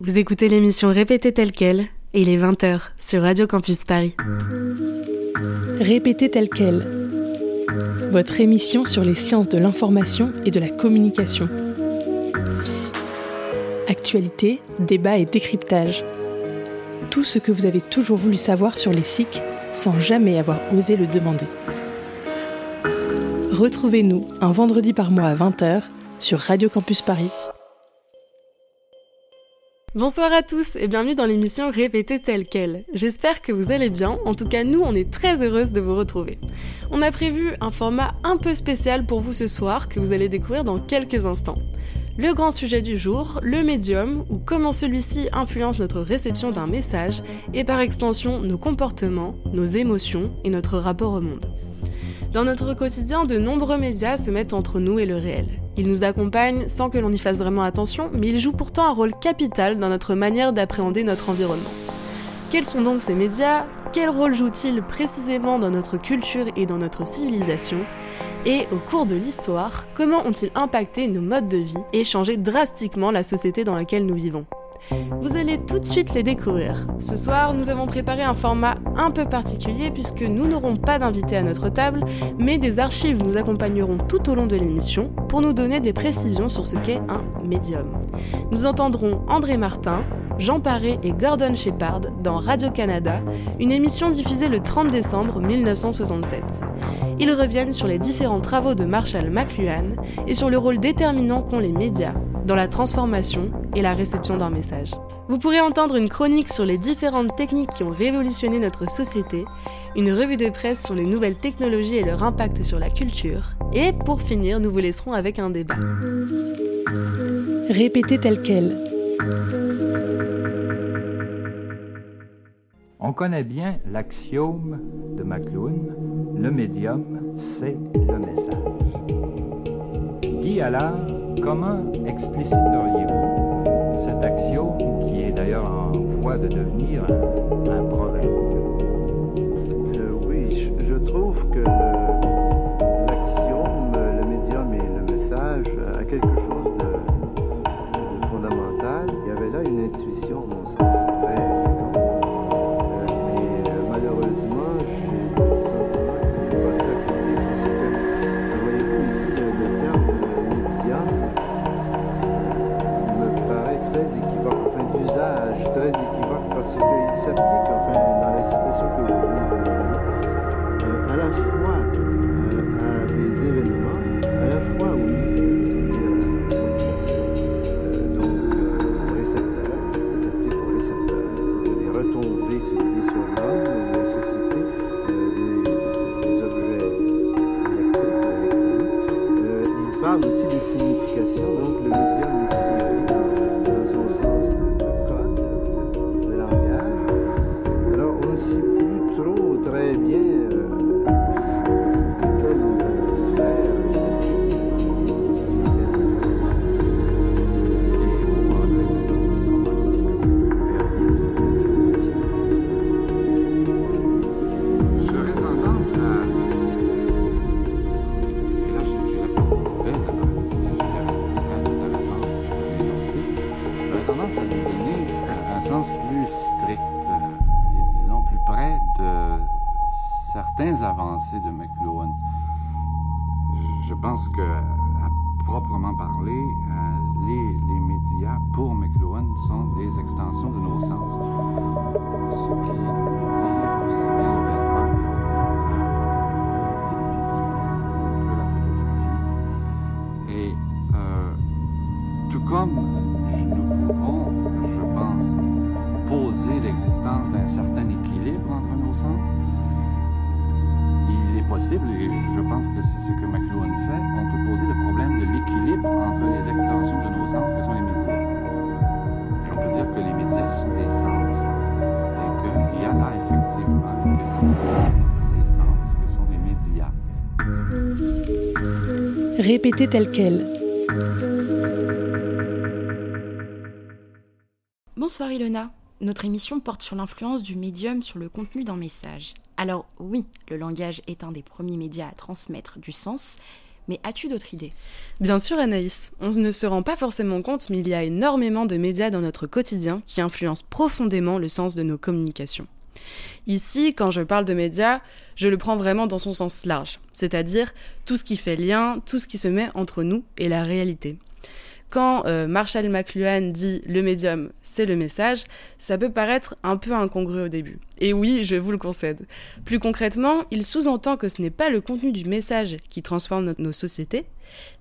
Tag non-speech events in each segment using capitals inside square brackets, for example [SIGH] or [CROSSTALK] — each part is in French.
Vous écoutez l'émission Répétée telle quelle et il est 20h sur Radio Campus Paris. Répétée telle quelle. Votre émission sur les sciences de l'information et de la communication. Actualité, débat et décryptage. Tout ce que vous avez toujours voulu savoir sur les SIC sans jamais avoir osé le demander. Retrouvez-nous un vendredi par mois à 20h sur Radio Campus Paris. Bonsoir à tous et bienvenue dans l'émission Répétée telle quelle. J'espère que vous allez bien, en tout cas nous on est très heureuse de vous retrouver. On a prévu un format un peu spécial pour vous ce soir que vous allez découvrir dans quelques instants. Le grand sujet du jour, le médium, ou comment celui-ci influence notre réception d'un message et par extension nos comportements, nos émotions et notre rapport au monde. Dans notre quotidien, de nombreux médias se mettent entre nous et le réel. Ils nous accompagnent sans que l'on y fasse vraiment attention, mais ils jouent pourtant un rôle capital dans notre manière d'appréhender notre environnement. Quels sont donc ces médias? Quel rôle jouent-ils précisément dans notre culture et dans notre civilisation? Et au cours de l'histoire, comment ont-ils impacté nos modes de vie et changé drastiquement la société dans laquelle nous vivons? Vous allez tout de suite les découvrir. Ce soir, nous avons préparé un format un peu particulier puisque nous n'aurons pas d'invités à notre table, mais des archives nous accompagneront tout au long de l'émission pour nous donner des précisions sur ce qu'est un médium. Nous entendrons André Martin, Jean Paré et Gordon Shepard dans Radio-Canada, une émission diffusée le 30 décembre 1967. Ils reviennent sur les différents travaux de Marshall McLuhan et sur le rôle déterminant qu'ont les médias dans la transformation et la réception d'un message. Vous pourrez entendre une chronique sur les différentes techniques qui ont révolutionné notre société, une revue de presse sur les nouvelles technologies et leur impact sur la culture, et pour finir, nous vous laisserons avec un débat. Répétez tel quel. On connaît bien l'axiome de McLuhan, le médium, c'est le message. Allard Comment expliciteriez-vous cet axiome qui est d'ailleurs en voie de devenir un, un euh, Oui, je, trouve que l'axiome, le, médium et le message a quelque chose de fondamental. Il y avait là une intuition, Répétez tel quel. Bonsoir Ilona. Notre émission porte sur l'influence du médium sur le contenu d'un message. Alors oui, le langage est un des premiers médias à transmettre du sens, Mais as-tu d'autres idées? Bien sûr Anaïs, on ne se rend pas forcément compte, mais il y a énormément de médias dans notre quotidien qui influencent profondément le sens de nos communications. Ici, quand je parle de médias, je le prends vraiment dans son sens large, c'est-à-dire tout ce qui fait lien, tout ce qui se met entre nous et la réalité. Quand euh, Marshall McLuhan dit le médium, c'est le message, ça peut paraître un peu incongru au début. Et oui, je vous le concède. Plus concrètement, il sous-entend que ce n'est pas le contenu du message qui transforme nos sociétés,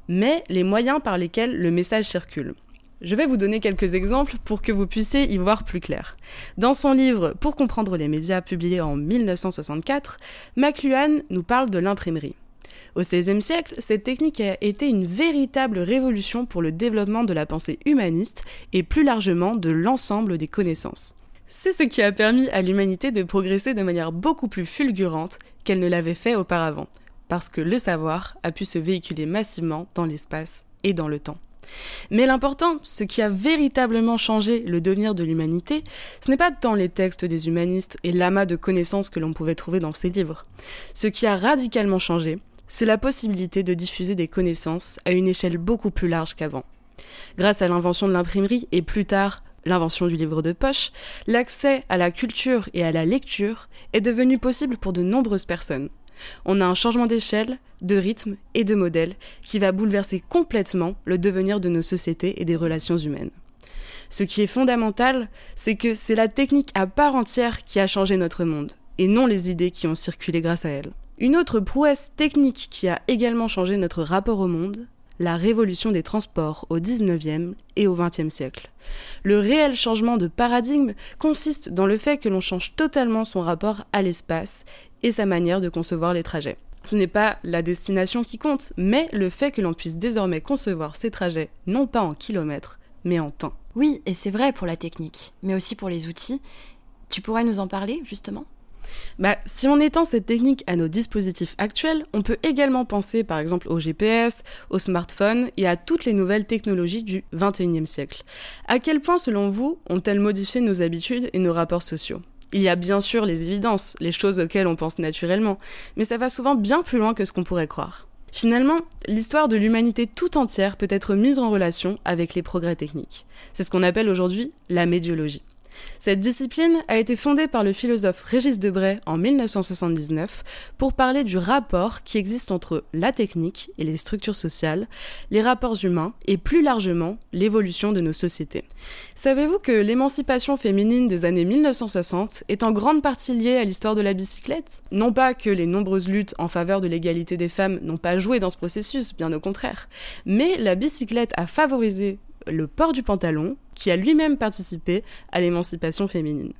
mais les moyens par lesquels le message circule. Je vais vous donner quelques exemples pour que vous puissiez y voir plus clair. Dans son livre Pour comprendre les médias publié en 1964, McLuhan nous parle de l'imprimerie. Au XVIe siècle, cette technique a été une véritable révolution pour le développement de la pensée humaniste et plus largement de l'ensemble des connaissances. C'est ce qui a permis à l'humanité de progresser de manière beaucoup plus fulgurante qu'elle ne l'avait fait auparavant, parce que le savoir a pu se véhiculer massivement dans l'espace et dans le temps. Mais l'important, ce qui a véritablement changé le devenir de l'humanité, ce n'est pas tant les textes des humanistes et l'amas de connaissances que l'on pouvait trouver dans ces livres. Ce qui a radicalement changé, c'est la possibilité de diffuser des connaissances à une échelle beaucoup plus large qu'avant. Grâce à l'invention de l'imprimerie et plus tard l'invention du livre de poche, l'accès à la culture et à la lecture est devenu possible pour de nombreuses personnes. On a un changement d'échelle, de rythme et de modèle qui va bouleverser complètement le devenir de nos sociétés et des relations humaines. Ce qui est fondamental, c'est que c'est la technique à part entière qui a changé notre monde, et non les idées qui ont circulé grâce à elle. Une autre prouesse technique qui a également changé notre rapport au monde, la révolution des transports au 19e et au 20e siècle. Le réel changement de paradigme consiste dans le fait que l'on change totalement son rapport à l'espace et sa manière de concevoir les trajets. Ce n'est pas la destination qui compte, mais le fait que l'on puisse désormais concevoir ces trajets non pas en kilomètres, mais en temps. Oui, et c'est vrai pour la technique, mais aussi pour les outils. Tu pourrais nous en parler, justement? Bah, si on étend cette technique à nos dispositifs actuels, on peut également penser par exemple au GPS, au smartphone et à toutes les nouvelles technologies du 21e siècle. À quel point, selon vous, ont-elles modifié nos habitudes et nos rapports sociaux? Il y a bien sûr les évidences, les choses auxquelles on pense naturellement, mais ça va souvent bien plus loin que ce qu'on pourrait croire. Finalement, l'histoire de l'humanité tout entière peut être mise en relation avec les progrès techniques. C'est ce qu'on appelle aujourd'hui la médiologie. Cette discipline a été fondée par le philosophe Régis Debray en 1979 pour parler du rapport qui existe entre la technique et les structures sociales, les rapports humains et plus largement l'évolution de nos sociétés. Savez-vous que l'émancipation féminine des années 1960 est en grande partie liée à l'histoire de la bicyclette? Non pas que les nombreuses luttes en faveur de l'égalité des femmes n'ont pas joué dans ce processus, bien au contraire, mais la bicyclette a favorisé le port du pantalon, qui a lui-même participé à l'émancipation féminine.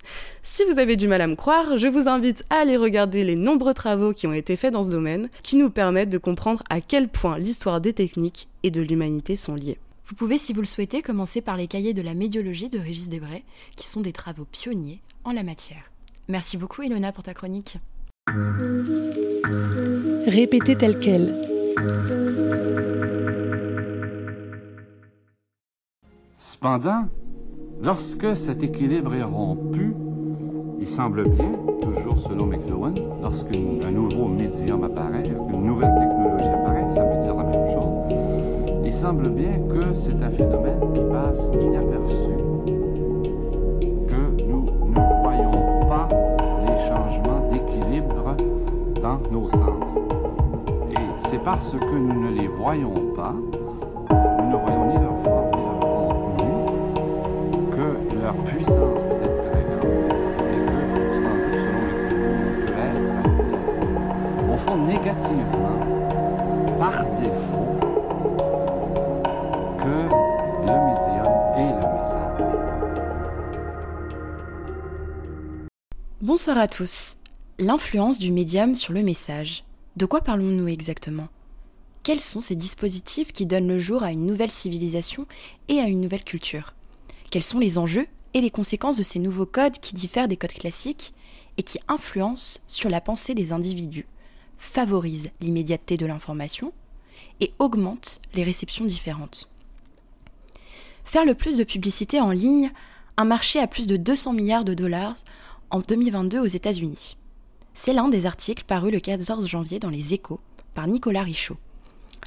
Si vous avez du mal à me croire, je vous invite à aller regarder les nombreux travaux qui ont été faits dans ce domaine, qui nous permettent de comprendre à quel point l'histoire des techniques et de l'humanité sont liées. Vous pouvez, si vous le souhaitez, commencer par les cahiers de la médiologie de Régis Debray, qui sont des travaux pionniers en la matière. Merci beaucoup, Ilona, pour ta chronique. Répétez tel quel. Cependant, lorsque cet équilibre est rompu, il semble bien, toujours selon McLuhan, lorsqu'un nouveau médium apparaît, une nouvelle technologie apparaît, ça veut dire la même chose, il semble bien que c'est un phénomène qui passe inaperçu, que nous ne voyons pas les changements d'équilibre dans nos sens. Et c'est parce que nous ne les voyons pas, nous ne voyons ni leur leur puissance peut être très grande et que, selon les au fond, négativement, par défaut, que le médium est le message. Bonsoir à tous. L'influence du médium sur le message. De quoi parlons-nous exactement? Quels sont ces dispositifs qui donnent le jour à une nouvelle civilisation et à une nouvelle culture? Quels sont les enjeux et les conséquences de ces nouveaux codes qui diffèrent des codes classiques et qui influencent sur la pensée des individus, favorisent l'immédiateté de l'information et augmentent les réceptions différentes. Faire le plus de publicité en ligne, un marché à plus de 200 milliards de dollars en 2022 aux États-Unis. C'est l'un des articles parus le 14 janvier dans les Échos par Nicolas Richaud.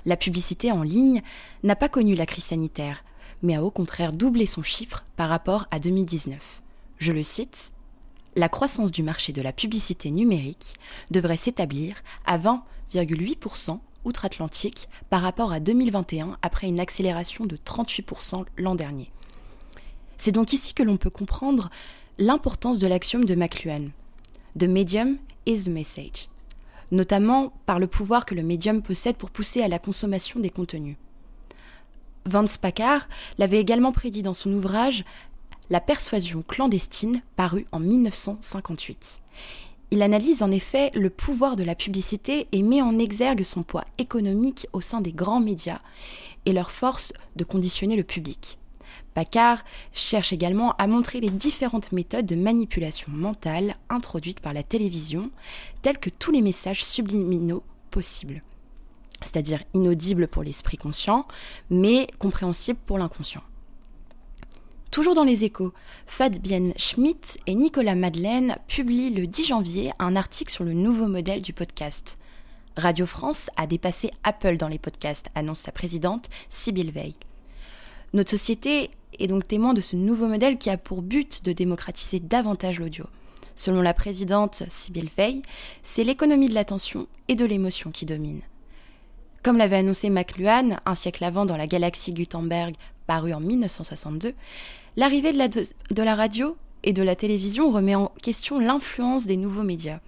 La publicité en ligne n'a pas connu la crise sanitaire, mais a au contraire doublé son chiffre par rapport à 2019. Je le cite, La croissance du marché de la publicité numérique devrait s'établir à 20,8% outre-Atlantique par rapport à 2021 après une accélération de 38% l'an dernier. C'est donc ici que l'on peut comprendre l'importance de l'axiome de McLuhan. The medium is the message, notamment par le pouvoir que le médium possède pour pousser à la consommation des contenus. Vance Packard l'avait également prédit dans son ouvrage La persuasion clandestine, paru en 1958. Il analyse en effet le pouvoir de la publicité et met en exergue son poids économique au sein des grands médias et leur force de conditionner le public. Paccard cherche également à montrer les différentes méthodes de manipulation mentale introduites par la télévision, telles que tous les messages subliminaux possibles, c'est-à-dire inaudibles pour l'esprit conscient, mais compréhensibles pour l'inconscient. Toujours dans les échos, Fabienne Schmidt et Nicolas Madeleine publient le 10 janvier un article sur le nouveau modèle du podcast. Radio France a dépassé Apple dans les podcasts, annonce sa présidente, Sybille Veil. Notre société est donc témoin de ce nouveau modèle qui a pour but de démocratiser davantage l'audio. Selon la présidente Sybille Veil, c'est l'économie de l'attention et de l'émotion qui domine. Comme l'avait annoncé McLuhan un siècle avant dans la galaxie Gutenberg paru en 1962, l'arrivée de la, de la radio et de la télévision remet en question l'influence des nouveaux médias.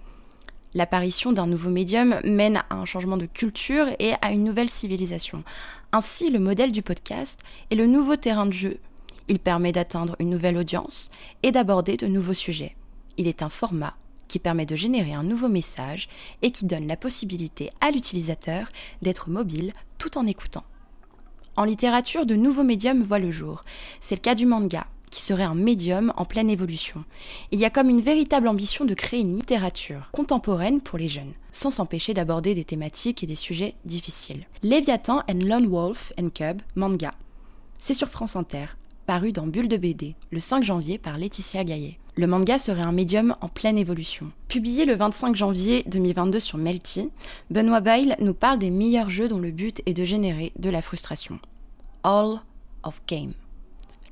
L'apparition d'un nouveau médium mène à un changement de culture et à une nouvelle civilisation. Ainsi, le modèle du podcast est le nouveau terrain de jeu. Il permet d'atteindre une nouvelle audience et d'aborder de nouveaux sujets. Il est un format qui permet de générer un nouveau message et qui donne la possibilité à l'utilisateur d'être mobile tout en écoutant. En littérature, de nouveaux médiums voient le jour. C'est le cas du manga, qui serait un médium en pleine évolution. Il y a comme une véritable ambition de créer une littérature contemporaine pour les jeunes, sans s'empêcher d'aborder des thématiques et des sujets difficiles. Léviathan and Lone Wolf and Cub, manga. C'est sur France Inter, paru dans Bulle de BD, le 5 janvier par Laetitia Gaillet. Le manga serait un médium en pleine évolution. Publié le 25 janvier 2022 sur Melty, Benoît Bail nous parle des meilleurs jeux dont le but est de générer de la frustration. All of Game.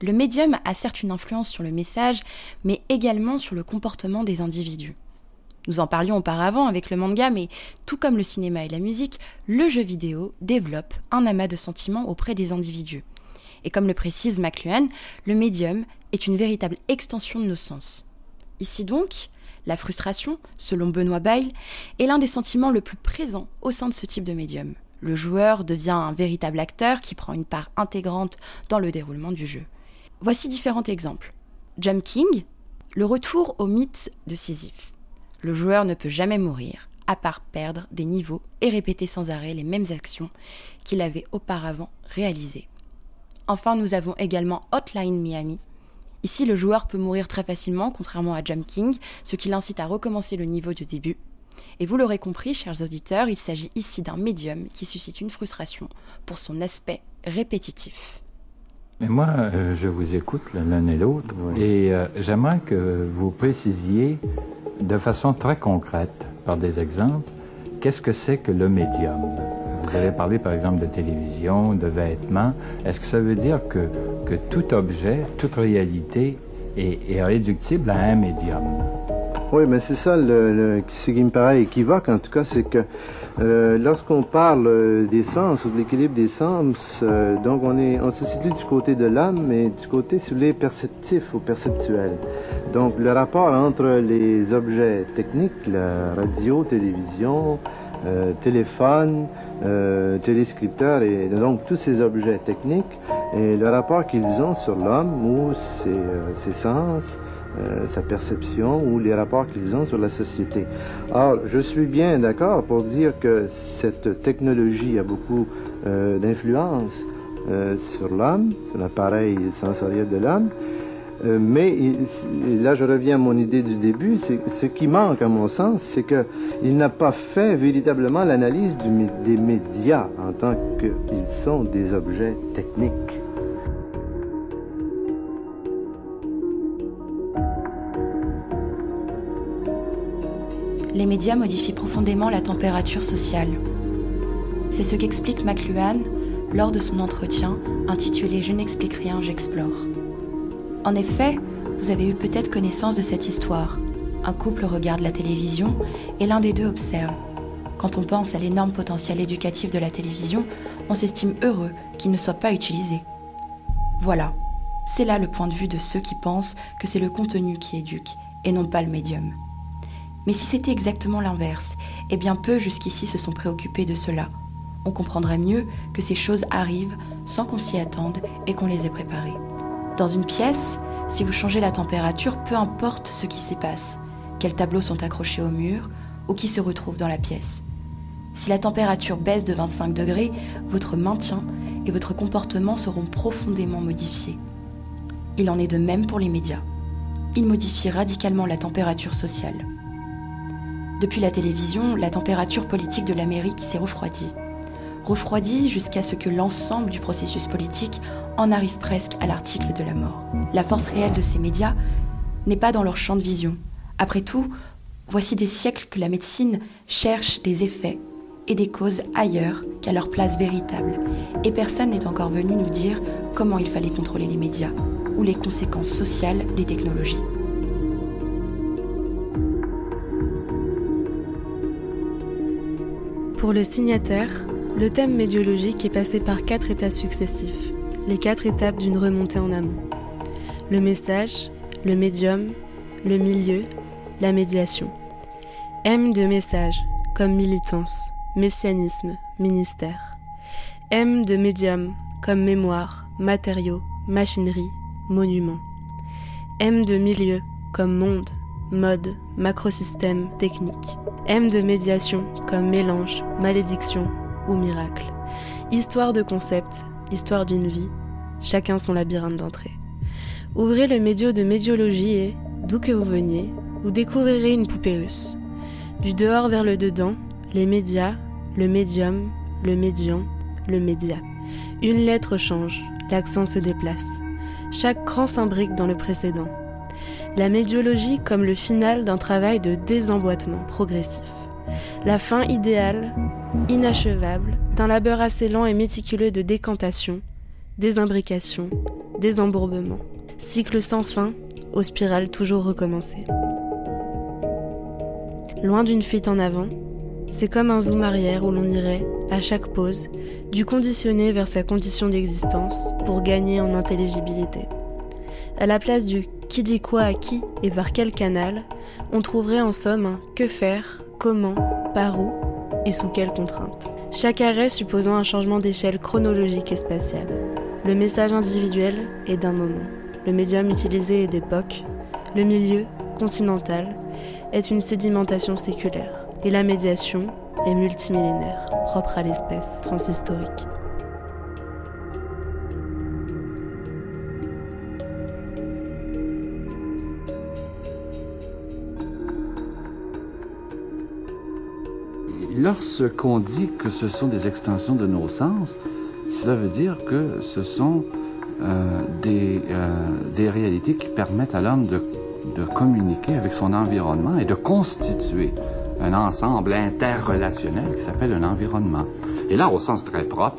Le médium a certes une influence sur le message, mais également sur le comportement des individus. Nous en parlions auparavant avec le manga, mais tout comme le cinéma et la musique, le jeu vidéo développe un amas de sentiments auprès des individus. Et comme le précise McLuhan, le médium est une véritable extension de nos sens. Ici donc, la frustration, selon Benoît Bail, est l'un des sentiments le plus présents au sein de ce type de médium. Le joueur devient un véritable acteur qui prend une part intégrante dans le déroulement du jeu. Voici différents exemples. Jump King, le retour au mythe de Sisyphe. Le joueur ne peut jamais mourir, à part perdre des niveaux et répéter sans arrêt les mêmes actions qu'il avait auparavant réalisées. Enfin, nous avons également Hotline Miami. Ici, le joueur peut mourir très facilement, contrairement à Jump King, ce qui l'incite à recommencer le niveau du début. Et vous l'aurez compris, chers auditeurs, il s'agit ici d'un médium qui suscite une frustration pour son aspect répétitif. Mais moi, euh, je vous écoute l'un et l'autre, et euh, j'aimerais que vous précisiez de façon très concrète, par des exemples, qu'est-ce que c'est que le médium? Vous avez parlé par exemple de télévision, de vêtements. Est-ce que ça veut dire que, que tout objet, toute réalité est, réductible à un médium? Oui, mais c'est ça le, ce qui me paraît équivoque, en tout cas, c'est que euh, lorsqu'on parle euh, des sens ou de l'équilibre des sens, euh, donc on, est, on se situe du côté de l'âme, mais du côté, si vous voulez, perceptif ou perceptuel. Donc le rapport entre les objets techniques, la radio, télévision, téléphone, téléscripteur et donc tous ces objets techniques, et le rapport qu'ils ont sur l'homme ou ses, ses sens, euh, sa perception ou les rapports qu'ils ont sur la société. Or, je suis bien d'accord pour dire que cette technologie a beaucoup euh, d'influence euh, sur l'homme, sur l'appareil sensoriel de l'homme, mais là je reviens à mon idée du début, ce qui manque à mon sens, c'est qu'il n'a pas fait véritablement l'analyse des médias en tant qu'ils sont des objets techniques. les médias modifient profondément la température sociale. C'est ce qu'explique McLuhan lors de son entretien intitulé Je n'explique rien, j'explore. En effet, vous avez eu peut-être connaissance de cette histoire. Un couple regarde la télévision et l'un des deux observe. Quand on pense à l'énorme potentiel éducatif de la télévision, on s'estime heureux qu'il ne soit pas utilisé. Voilà, c'est là le point de vue de ceux qui pensent que c'est le contenu qui éduque et non pas le médium. Mais si c'était exactement l'inverse, eh bien peu jusqu'ici se sont préoccupés de cela. On comprendrait mieux que ces choses arrivent sans qu'on s'y attende et qu'on les ait préparées. Dans une pièce, si vous changez la température, peu importe ce qui s'y passe, quels tableaux sont accrochés au mur ou qui se retrouve dans la pièce. Si la température baisse de 25 degrés, votre maintien et votre comportement seront profondément modifiés. Il en est de même pour les médias. Ils modifient radicalement la température sociale. Depuis la télévision, la température politique de l'Amérique s'est refroidie. Refroidie jusqu'à ce que l'ensemble du processus politique en arrive presque à l'article de la mort. La force réelle de ces médias n'est pas dans leur champ de vision. Après tout, voici des siècles que la médecine cherche des effets et des causes ailleurs qu'à leur place véritable. Et personne n'est encore venu nous dire comment il fallait contrôler les médias ou les conséquences sociales des technologies. Pour le signataire, le thème médiologique est passé par quatre états successifs, les quatre étapes d'une remontée en amont. Le message, le médium, le milieu, la médiation. M de message, comme militance, messianisme, ministère. M de médium, comme mémoire, matériaux, machinerie, monument. M de milieu, comme monde, mode, macrosystème, technique. M de médiation comme mélange, malédiction ou miracle. Histoire de concept, histoire d'une vie, chacun son labyrinthe d'entrée. Ouvrez le médio de médiologie et, d'où que vous veniez, vous découvrirez une poupée russe. Du dehors vers le dedans, les médias, le médium, le médian, le média. Une lettre change, l'accent se déplace. Chaque cran s'imbrique dans le précédent la médiologie comme le final d'un travail de désemboîtement progressif. La fin idéale, inachevable, d'un labeur assez lent et méticuleux de décantation, désimbrication, désembourbement. Cycle sans fin, aux spirales toujours recommencées. Loin d'une fuite en avant, c'est comme un zoom arrière où l'on irait, à chaque pause, du conditionné vers sa condition d'existence pour gagner en intelligibilité. À la place du qui dit quoi à qui et par quel canal, on trouverait en somme un que faire, comment, par où et sous quelles contraintes. Chaque arrêt supposant un changement d'échelle chronologique et spatiale. Le message individuel est d'un moment. Le médium utilisé est d'époque. Le milieu, continental, est une sédimentation séculaire. Et la médiation est multimillénaire, propre à l'espèce transhistorique. Lorsqu'on dit que ce sont des extensions de nos sens, cela veut dire que ce sont euh, des, euh, des réalités qui permettent à l'homme de, de communiquer avec son environnement et de constituer un ensemble interrelationnel qui s'appelle un environnement. Et là, au sens très propre,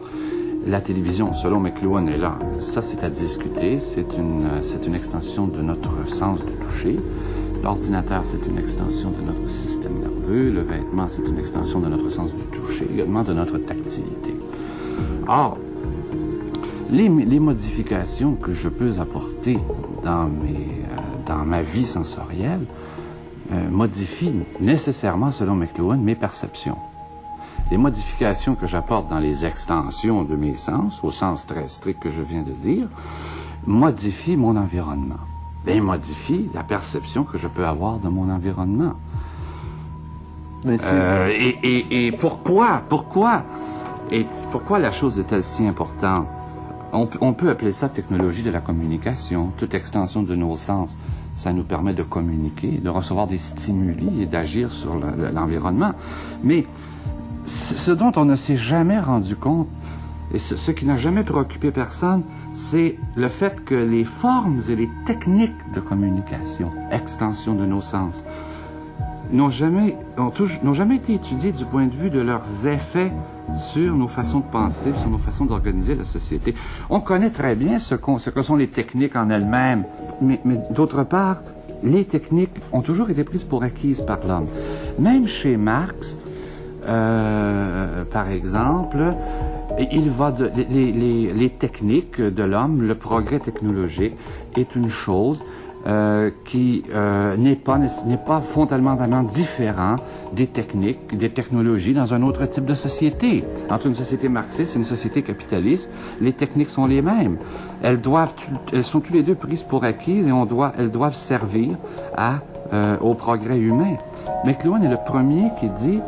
la télévision, selon McLuhan, est là. Ça, c'est à discuter. C'est une, une extension de notre sens du toucher. L'ordinateur, c'est une extension de notre système nerveux. Le vêtement, c'est une extension de notre sens du toucher, également de notre tactilité. Or, les, modifications que je peux apporter dans, euh, ma vie sensorielle euh, modifient nécessairement, selon McLuhan, mes perceptions. Les modifications que j'apporte dans les extensions de mes sens, au sens très strict que je viens de dire, modifient mon environnement bien, modifie la perception que je peux avoir de mon environnement. Euh, et, et, et, pourquoi, pourquoi, et pourquoi la chose est-elle si importante? On, on, peut appeler ça technologie de la communication. Toute extension de nos sens, ça nous permet de communiquer, de recevoir des stimuli et d'agir sur l'environnement. Mais ce dont on ne s'est jamais rendu compte, et ce, qui n'a jamais préoccupé personne, c'est le fait que les formes et les techniques de communication, extension de nos sens, n'ont jamais, n'ont jamais été étudiés du point de vue de leurs effets sur nos façons de penser, sur nos façons d'organiser la société. On connaît très bien ce, que sont les techniques en elles-mêmes, mais, mais d'autre part, les techniques ont toujours été prises pour acquises par l'homme. Même chez Marx, euh, par exemple, il va de, les, les, les techniques de l'homme, le progrès technologique est une chose euh, qui euh, n'est pas n'est pas fondamentalement différent des techniques, des technologies dans un autre type de société. Entre une société marxiste et une société capitaliste, les techniques sont les mêmes. Elles doivent, elles sont toutes les deux prises pour acquises et on doit, elles doivent servir à euh, au progrès humain. McLuhan est le premier qui dit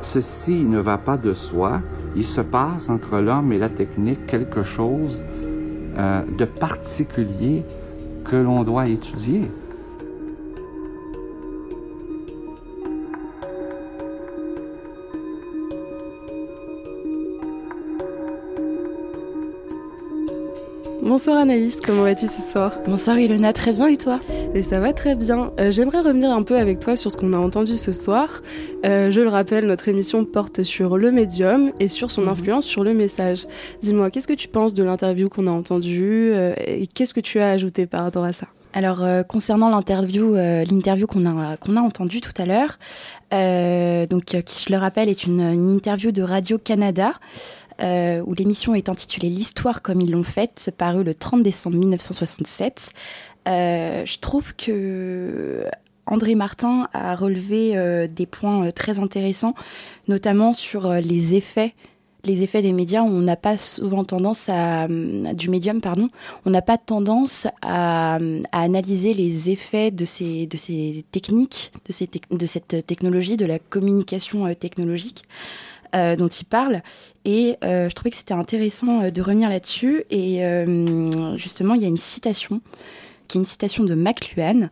ceci ne va pas de soi. Il se passe entre l'homme et la technique quelque chose euh, de particulier que l'on doit étudier. Bonsoir Anaïs, comment vas-tu ce soir? Bonsoir Ilona, très bien et toi? Et ça va très bien. Euh, J'aimerais revenir un peu avec toi sur ce qu'on a entendu ce soir. Euh, je le rappelle, notre émission porte sur le médium et sur son mhm. influence sur le message. Dis-moi, qu'est-ce que tu penses de l'interview qu'on a entendue euh, et qu'est-ce que tu as ajouté par rapport à ça? Alors euh, concernant l'interview, euh, l'interview qu'on a qu'on a entendue tout à l'heure, euh, donc qui je le rappelle est une, une interview de Radio Canada euh, où l'émission est intitulée L'histoire comme ils l'ont faite, paru le 30 décembre 1967. Euh, je trouve que André Martin a relevé euh, des points très intéressants, notamment sur les effets les effets des médias, on n'a pas souvent tendance à du médium pardon, on n'a pas tendance à, analyser les effets de ces de ces techniques, de ces de cette technologie, de la communication technologique. Euh, dont il parle. Et euh, je trouvais que c'était intéressant euh, de revenir là-dessus. Et justement, il y a une citation, qui est une citation de McLuhan.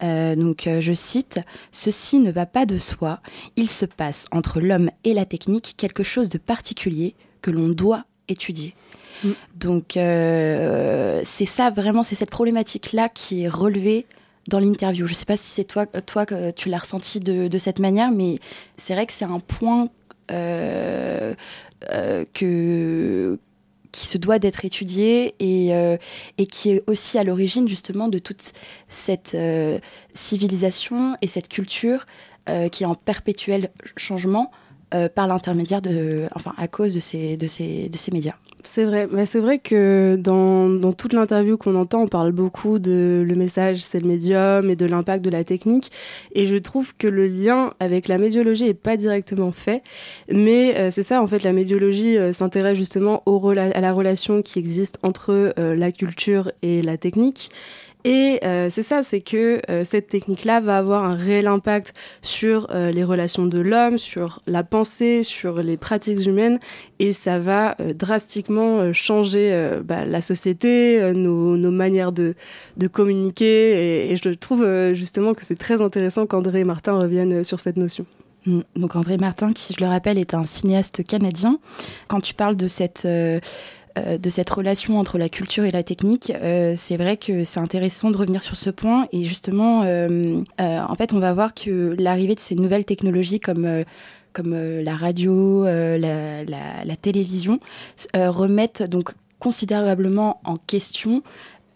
donc, je cite Ceci ne va pas de soi. Il se passe entre l'homme et la technique quelque chose de particulier que l'on doit étudier. Mm. Donc, c'est ça vraiment, c'est cette problématique-là qui est relevée dans l'interview. Je ne sais pas si c'est toi, toi que tu l'as ressenti de, de, cette manière, mais c'est vrai que c'est un point que qui se doit d'être étudié et, euh, et qui est aussi à l'origine justement de toute cette euh, civilisation et cette culture euh, qui est en perpétuel changement euh, par l'intermédiaire de, enfin, à cause de ces, de ces, de ces médias. C'est vrai, mais c'est vrai que dans, dans toute l'interview qu'on entend, on parle beaucoup de le message, c'est le médium et de l'impact de la technique. Et je trouve que le lien avec la médiologie est pas directement fait, mais euh, c'est ça en fait, la médiologie euh, s'intéresse justement au à la relation qui existe entre la culture et la technique. Et euh, c'est ça, c'est que euh, cette technique-là va avoir un réel impact sur euh, les relations de l'homme, sur la pensée, sur les pratiques humaines, et ça va drastiquement changer bah, la société, nos, manières de, communiquer. Et, je trouve justement que c'est très intéressant qu'André et Martin reviennent sur cette notion. Mm. Donc André Martin, qui je le rappelle est un cinéaste canadien. Quand tu parles de cette de cette relation entre la culture et la technique, euh, c'est vrai que c'est intéressant de revenir sur ce point. Et justement, euh, euh en fait, on va voir que l'arrivée de ces nouvelles technologies comme euh, comme la radio, la, télévision, remettent donc considérablement en question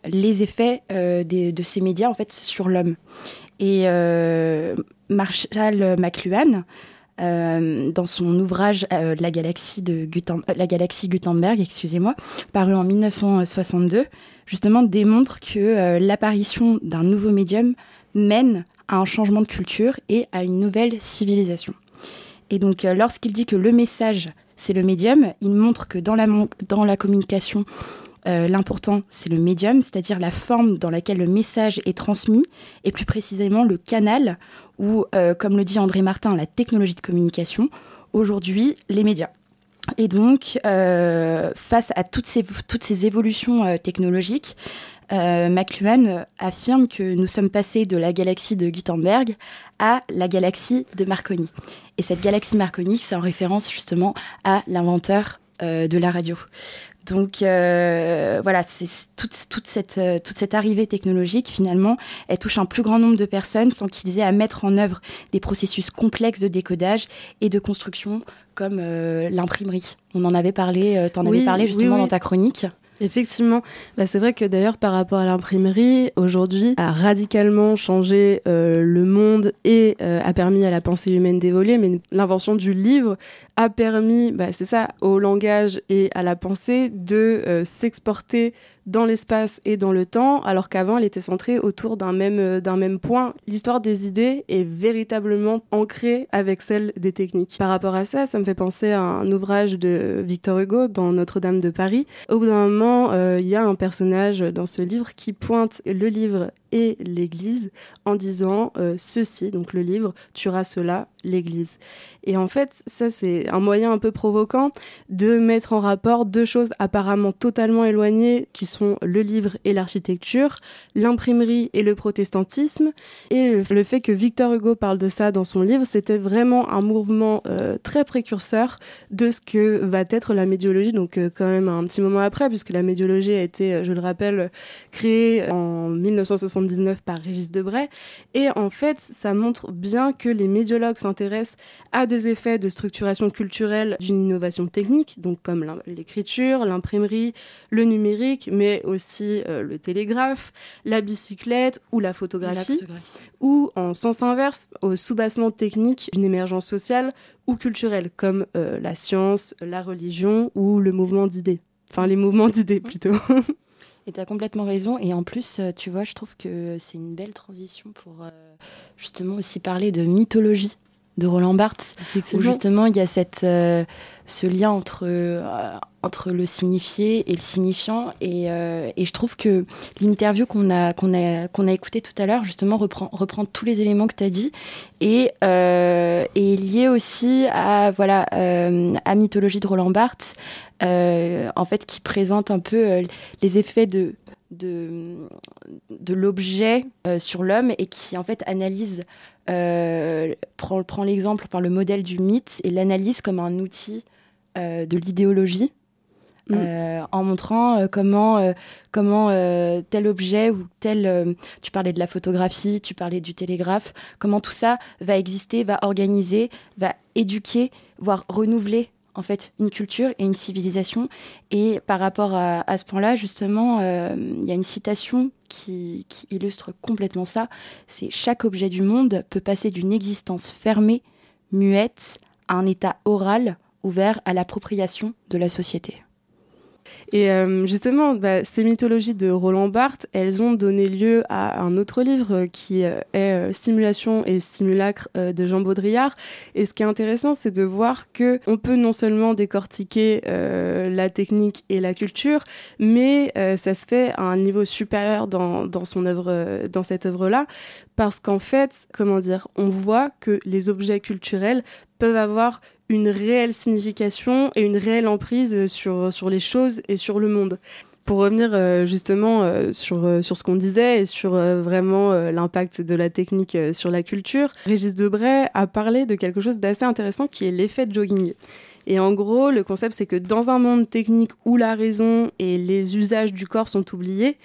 les effets de ces médias en fait sur l'homme. Et Marshall McLuhan euh, dans son ouvrage euh, La galaxie de euh, La galaxie Gutenberg, excusez-moi, paru en 1962, justement démontre que l'apparition d'un nouveau médium mène à un changement de culture et à une nouvelle civilisation. Et donc lorsqu'il dit que le message c'est le médium, il montre que dans la, dans la communication euh, l'important, c'est le médium, c'est-à-dire la forme dans laquelle le message est transmis, et plus précisément le canal, ou, euh, comme le dit André Martin, la technologie de communication, aujourd'hui, les médias. Et donc, euh, face à toutes ces, évolutions technologiques, McLuhan affirme que nous sommes passés de la galaxie de Gutenberg à la galaxie de Marconi. Et cette galaxie Marconi, c'est en référence justement à l'inventeur de la radio. Donc euh, voilà, c'est toute, toute, cette, euh, toute cette arrivée technologique, finalement, elle touche un plus grand nombre de personnes sans qu'ils aient à mettre en œuvre des processus complexes de décodage et de construction comme euh, l'imprimerie. On en avait parlé, tu en avais parlé justement dans ta chronique. Effectivement, bah, c'est vrai que d'ailleurs par rapport à l'imprimerie, aujourd'hui, a radicalement changé euh, le monde et euh, a permis à la pensée humaine d'évoluer, mais l'invention du livre a permis, bah, c'est ça, au langage et à la pensée de euh, s'exporter dans l'espace et dans le temps, alors qu'avant, elle était centrée autour d'un même, euh, d'un même point. L'histoire des idées est véritablement ancrée avec celle des techniques. Par rapport à ça, ça me fait penser à un ouvrage de Victor Hugo dans Notre-Dame de Paris. Au bout d'un moment, euh, il y a un personnage dans ce livre qui pointe le livre et l'Église en disant euh, ceci, donc le livre tuera cela, l'Église. Et en fait, ça c'est un moyen un peu provoquant de mettre en rapport deux choses apparemment totalement éloignées qui sont le livre et l'architecture, l'imprimerie et le protestantisme. Et le fait que Victor Hugo parle de ça dans son livre, c'était vraiment un mouvement euh, très précurseur de ce que va être la médiologie, donc euh, quand même un petit moment après, puisque la médiologie a été, je le rappelle, créée en 1960 par Régis Debray. Et en fait, ça montre bien que les médiologues s'intéressent à des effets de structuration culturelle d'une innovation technique, donc comme l'écriture, l'imprimerie, le numérique, mais aussi euh, le télégraphe, la bicyclette ou la photographie, ou en sens inverse, au soubassement technique d'une émergence sociale ou culturelle, comme euh, la science, la religion ou le mouvement d'idées. Enfin, les mouvements d'idées plutôt. [LAUGHS] Et tu as complètement raison. Et en plus, euh, tu vois, je trouve que c'est une belle transition pour euh, justement aussi parler de mythologie de Roland Barthes, où justement il y a cette, euh, ce lien entre, entre le signifié et le signifiant. Et, et je trouve que l'interview qu'on a, qu'on a, qu'on a écoutée tout à l'heure, justement, reprend, reprend tous les éléments que tu as dit et est lié aussi à, voilà, à Mythologie de Roland Barthes, euh, en fait, qui présente un peu euh, les effets de, de, de l'objet euh, sur l'homme et qui, en fait, analyse, prend, prend l'exemple, par le modèle du mythe et l'analyse comme un outil de l'idéologie. Mm. en montrant comment, comment tel objet ou tel... tu parlais de la photographie, tu parlais du télégraphe, comment tout ça va exister, va organiser, va éduquer, voire renouveler en fait une culture et une civilisation. Et par rapport à, ce point-là, justement, euh, il y a une citation qui, qui illustre complètement ça. C'est chaque objet du monde peut passer d'une existence fermée, muette, à un état oral, ouvert à l'appropriation de la société. Et euh, justement, bah, ces mythologies de Roland Barthes, elles ont donné lieu à un autre livre qui euh, est euh, Simulation et simulacre de Jean Baudrillard. Et ce qui est intéressant, c'est de voir que on peut non seulement décortiquer la technique et la culture, mais ça se fait à un niveau supérieur dans, dans son œuvre, dans cette œuvre-là, parce qu'en fait, comment dire, on voit que les objets culturels peuvent avoir une réelle signification et une réelle emprise sur, sur les choses et sur le monde. Pour revenir euh, justement euh, sur, euh, sur ce qu'on disait et sur vraiment l'impact de la technique sur la culture, Régis Debray a parlé de quelque chose d'assez intéressant qui est l'effet de jogging. Et en gros, le concept, c'est que dans un monde technique où la raison et les usages du corps sont oubliés,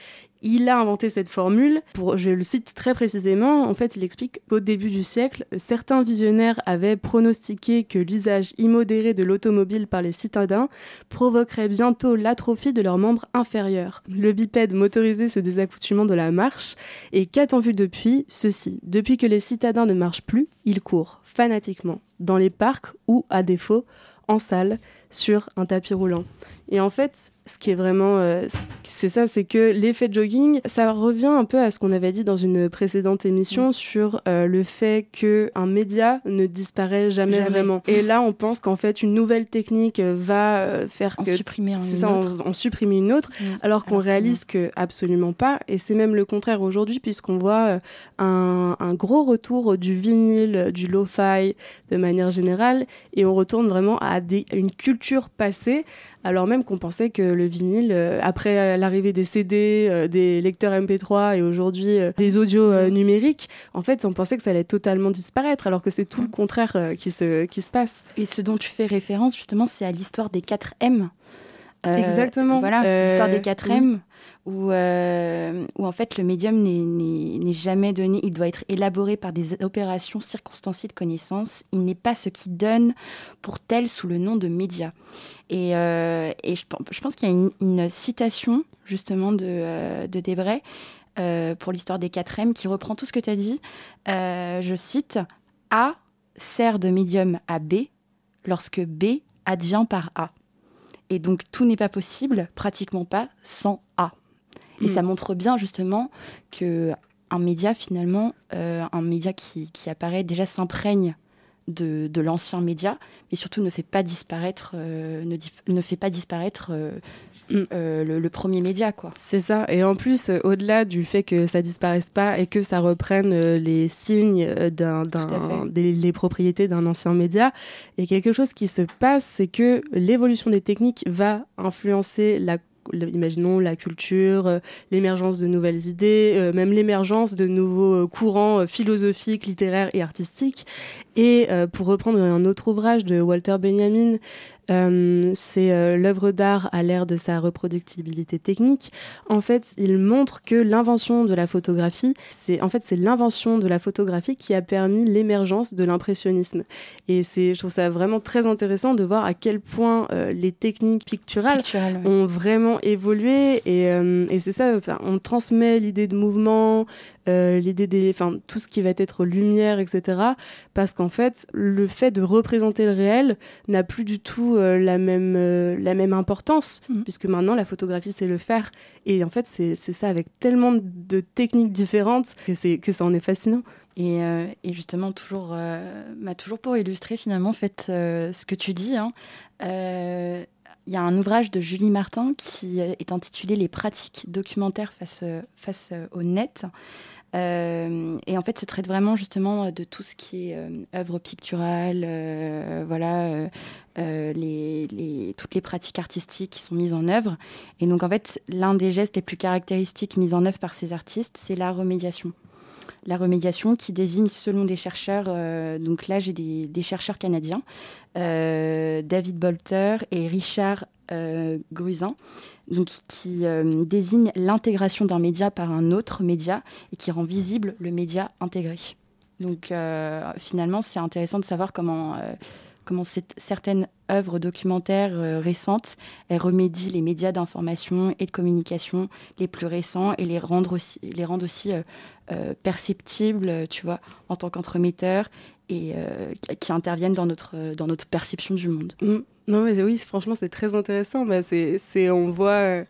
il a inventé cette formule. Pour, je le cite très précisément. En fait, il explique qu'au début du siècle, certains visionnaires avaient pronostiqué que l'usage immodéré de l'automobile par les citadins provoquerait bientôt l'atrophie de leurs membres inférieurs. Le bipède motorisé se désaccoutumant de la marche. Et qu'a-t-on vu depuis? Ceci. Depuis que les citadins ne marchent plus, ils courent fanatiquement dans les parcs ou, à défaut, en salle sur un tapis roulant. Et en fait, ce qui est vraiment, euh, c'est ça, c'est que l'effet jogging, ça revient un peu à ce qu'on avait dit dans une précédente émission mm. sur euh, le fait que un média ne disparaît jamais, vraiment. Et là, on pense qu'en fait, une nouvelle technique va euh, faire que supprimer une ça, autre. En, supprimer une autre, mm. alors qu'on réalise que absolument pas. Et c'est même le contraire aujourd'hui, puisqu'on voit un, un, gros retour du vinyle, du lo-fi de manière générale, et on retourne vraiment à, des, à une culture passée, alors même qu'on pensait que le vinyle, euh, après l'arrivée des CD, euh, des lecteurs MP3 et aujourd'hui euh, des audios numériques, en fait, on pensait que ça allait totalement disparaître, alors que c'est tout le contraire qui, se, qui se passe. Et ce dont tu fais référence, justement, c'est à l'histoire des 4 M. Exactement. Voilà, l'histoire des 4 M où, euh, où en fait le médium n'est jamais donné, il doit être élaboré par des opérations circonstanciées de connaissance. Il n'est pas ce qui donne pour tel sous le nom de média. Et, euh, je, pense qu'il y a une, citation justement de, euh, de Debray pour l'histoire des 4M qui reprend tout ce que tu as dit. je cite A sert de médium à B lorsque B advient par A. Et donc tout n'est pas possible, pratiquement pas, sans A. Et ça mm. montre bien justement que un média finalement, euh, un média qui, qui apparaît déjà s'imprègne de, de l'ancien média, mais surtout ne fait pas disparaître, euh, ne, ne, fait pas disparaître euh, mm. le, premier média. quoi. C'est ça. Et en plus, au-delà du fait que ça disparaisse pas et que ça reprenne les signes d'un, des, les propriétés d'un ancien média, il y a quelque chose qui se passe, c'est que l'évolution des techniques va influencer la imaginons la culture, euh, l'émergence de nouvelles idées, euh, même l'émergence de nouveaux euh, courants philosophiques, littéraires et artistiques. Et pour reprendre un autre ouvrage de Walter Benjamin, euh, c'est euh, l'œuvre d'art à l'ère de sa reproductibilité technique. En fait, il montre que l'invention de la photographie, c'est en fait c'est l'invention de la photographie qui a permis l'émergence de l'impressionnisme. Et c'est, je trouve ça vraiment très intéressant de voir à quel point euh, les techniques picturales, ont vraiment évolué. Et, et c'est ça, enfin, on transmet l'idée de mouvement, l'idée des, enfin, tout ce qui va être lumière, etc. Parce qu'en fait, le fait de représenter le réel n'a plus du tout euh, la, même, euh, la même importance, mm. puisque maintenant la photographie c'est le faire. Et en fait, c'est ça avec tellement de techniques différentes que, que ça en est fascinant. Et, euh, et justement, toujours, bah, toujours pour illustrer finalement fait, ce que tu dis, hein, il y a un ouvrage de Julie Martin qui est intitulé Les pratiques documentaires face, face au net. Euh, et en fait, ça traite vraiment justement de tout ce qui est euh, œuvre picturale, euh, voilà, toutes les pratiques artistiques qui sont mises en œuvre. Et donc, en fait, l'un des gestes les plus caractéristiques mis en œuvre par ces artistes, c'est la remédiation la remédiation qui désigne selon des chercheurs, donc là j'ai des, chercheurs canadiens, David Bolter et Richard euh, donc qui euh, désigne l'intégration d'un média par un autre média et qui rend visible le média intégré. Donc euh, finalement, c'est intéressant de savoir comment, euh, comment certaines œuvres documentaires récentes elles remédient les médias d'information et de communication les plus récents et les rendent aussi, les rendent aussi perceptibles, tu vois, en tant qu'entremetteur et qui interviennent dans notre, dans notre perception du monde. Mm. Non, mais oui, franchement, c'est très intéressant. Bah, c'est, on voit, euh,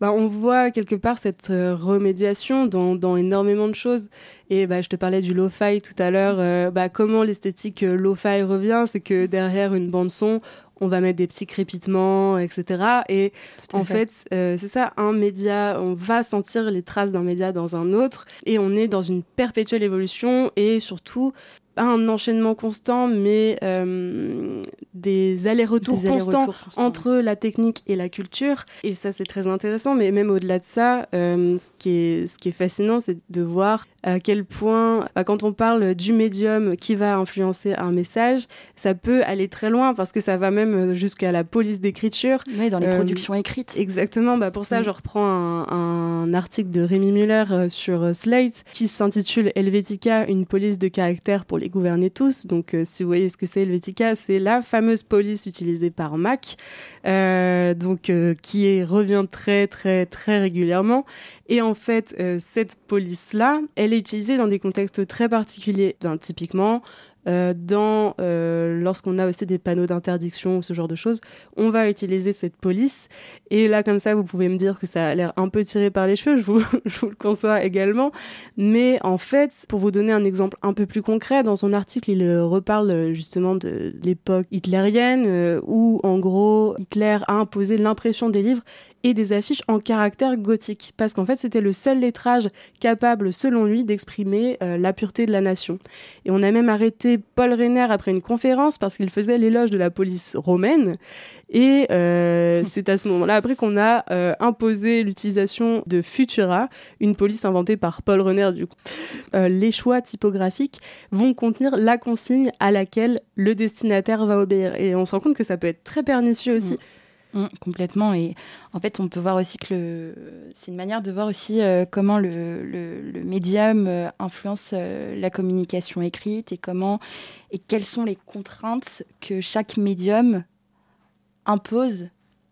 bah, on voit quelque part cette euh, remédiation dans, dans, énormément de choses. Et bah, je te parlais du lo-fi tout à l'heure. Euh, bah, comment l'esthétique lo-fi revient, c'est que derrière une bande son, on va mettre des petits crépitements, etc. Et en fait, c'est ça, un média, on va sentir les traces d'un média dans un autre, et on est dans une perpétuelle évolution, et surtout, un enchaînement constant, mais euh, des allers-retours constants, entre la technique et la culture. Et ça, c'est très intéressant. Mais même au-delà de ça, euh, ce, qui est, ce qui est fascinant, c'est de voir à quel point, bah, quand on parle du médium qui va influencer un message, ça peut aller très loin parce que ça va même jusqu'à la police d'écriture. Oui, dans les euh, productions écrites. Exactement. Bah, pour ça, je reprends un, un, article de Rémi Muller sur Slate qui s'intitule Helvetica, une police de caractère pour les gouverner tous. Donc, euh, si vous voyez ce que c'est Helvetica, c'est la fameuse police utilisée par Mac, euh, donc euh, qui revient très très très régulièrement. Et en fait, cette police-là, elle est utilisée dans des contextes très particuliers. Typiquement, dans euh, lorsqu'on a aussi des panneaux d'interdiction ou ce genre de choses, on va utiliser cette police. Et là, comme ça, vous pouvez me dire que ça a l'air un peu tiré par les cheveux, je vous, [LAUGHS] le conçois également. Mais en fait, pour vous donner un exemple un peu plus concret, dans son article, il euh, reparle justement de l'époque hitlérienne où, en gros, Hitler a imposé l'impression des livres et des affiches en caractère gothique, parce qu'en fait c'était le seul lettrage capable, selon lui, d'exprimer euh, la pureté de la nation. Et on a même arrêté Paul Renner après une conférence parce qu'il faisait l'éloge de la police romaine, et euh, [LAUGHS] c'est à ce moment-là après qu'on a euh, imposé l'utilisation de Futura, une police inventée par Paul Renner du coup. les choix typographiques vont contenir la consigne à laquelle le destinataire va obéir, et on se rend compte que ça peut être très pernicieux aussi. Mm. Mmh, complètement. Et en fait, on peut voir aussi que le... c'est une manière de voir aussi euh, comment le, le, médium euh, influence euh, la communication écrite et comment et quelles sont les contraintes que chaque médium impose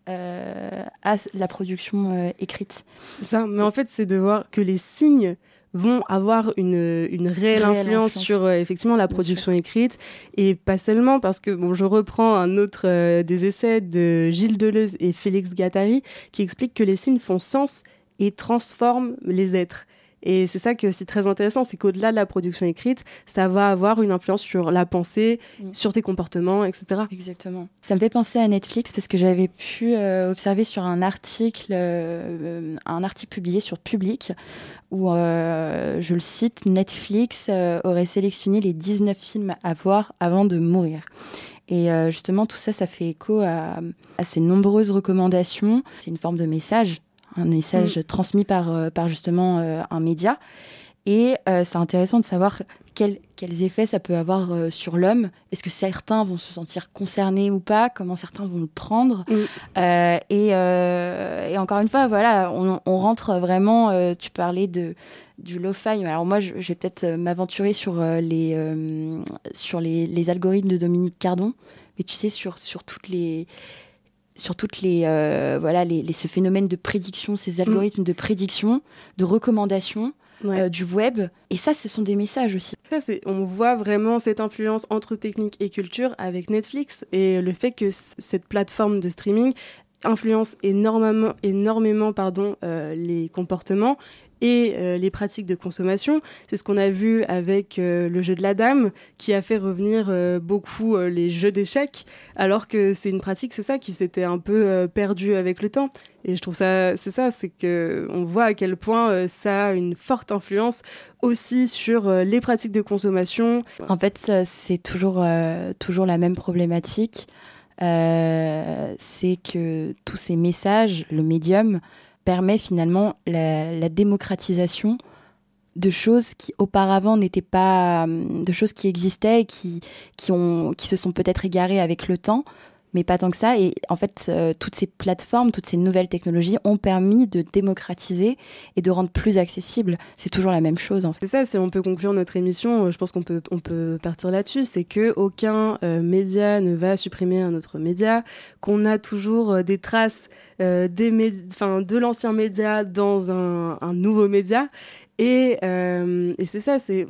à la production écrite. C'est ça. Mais en fait, c'est de voir que les signes vont avoir une, une réelle, influence, sur euh, effectivement la production écrite. Et pas seulement parce que bon je reprends un autre euh, des essais de Gilles Deleuze et Félix Gattari qui expliquent que les signes font sens et transforment les êtres. Et c'est ça qui est aussi très intéressant, c'est qu'au-delà de la production écrite, ça va avoir une influence sur la pensée, mm. sur tes comportements, etc. Exactement. Ça me fait penser à Netflix parce que j'avais pu euh, observer sur un article, euh, un article publié sur Public, où, euh, je le cite, Netflix aurait sélectionné les 19 films à voir avant de mourir. Et justement, tout ça, ça fait écho à, à ces nombreuses recommandations. C'est une forme de message un message mm. transmis par, euh, par justement euh, un média. Et euh, c'est intéressant de savoir quels effets ça peut avoir sur l'homme. Est-ce que certains vont se sentir concernés ou pas? Comment certains vont le prendre? Mm. et, et, encore une fois, voilà, on, rentre vraiment. tu parlais de du lo-fi. Alors moi, je, vais peut-être m'aventurer sur les sur les, les, algorithmes de Dominique Cardon, mais tu sais sur sur toutes les sur toutes les euh, voilà les, ce phénomène de prédiction, ces mm. algorithmes de prédiction, de recommandation. Euh, du web. Et ça, ce sont des messages aussi. Ça, c'est, on voit vraiment cette influence entre technique et culture avec Netflix et le fait que cette plateforme de streaming influence énormément, énormément pardon, euh, les comportements et euh, les pratiques de consommation. C'est ce qu'on a vu avec euh, le jeu de la dame, qui a fait revenir beaucoup les jeux d'échecs, alors que c'est une pratique, c'est ça, qui s'était un peu perdue avec le temps. Et je trouve ça, c'est ça, c'est que on voit à quel point ça a une forte influence aussi sur les pratiques de consommation. En fait, c'est toujours, toujours la même problématique. C'est que tous ces messages, le médium, permet finalement la, démocratisation de choses qui auparavant n'étaient pas de choses qui existaient et qui, qui, ont, qui se sont peut-être égarées avec le temps mais pas tant que ça. Et en fait, euh, toutes ces plateformes, toutes ces nouvelles technologies ont permis de démocratiser et de rendre plus accessible. C'est toujours la même chose. En. C'est ça, si on peut conclure notre émission, euh, je pense qu'on peut, on peut partir là-dessus, c'est que aucun euh, média ne va supprimer un autre média, qu'on a toujours des traces des de l'ancien média dans un, nouveau média. Et, et c'est ça, c'est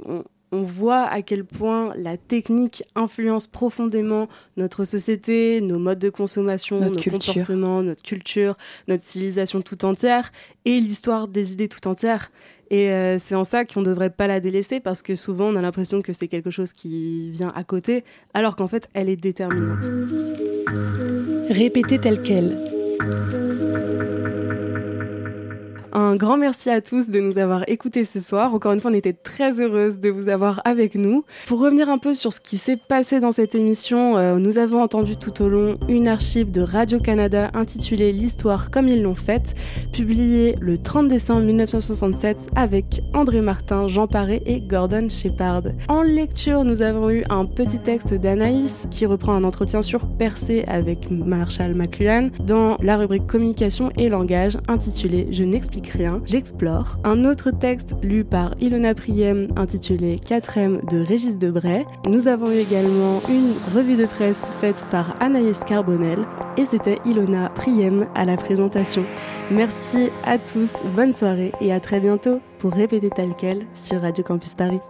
voit à quel point la technique influence profondément notre société, nos modes de consommation, notre nos comportements, notre culture, notre civilisation tout entière et l'histoire des idées tout entière. Et euh, c'est en ça qu'on ne devrait pas la délaisser parce que souvent on a l'impression que c'est quelque chose qui vient à côté, alors qu'en fait elle est déterminante. Répétez telle qu'elle. Un grand merci à tous de nous avoir écoutés ce soir. Encore une fois, on était très heureuse de vous avoir avec nous. Pour revenir un peu sur ce qui s'est passé dans cette émission, euh, nous avons entendu tout au long une archive de Radio-Canada intitulée L'histoire comme ils l'ont faite, publiée le 30 décembre 1967 avec André Martin, Jean Paré et Gordon Shepard. En lecture, nous avons eu un petit texte d'Anaïs qui reprend un entretien sur Percé avec Marshall McLuhan dans la rubrique communication et langage intitulée Je n'explique j'explore. Un autre texte lu par Ilona Priem intitulé 4 de Régis Debray. Nous avons eu également une revue de presse faite par Anaïs Carbonel et c'était Ilona Priem à la présentation. Merci à tous, bonne soirée et à très bientôt pour répéter tel quel sur Radio Campus Paris.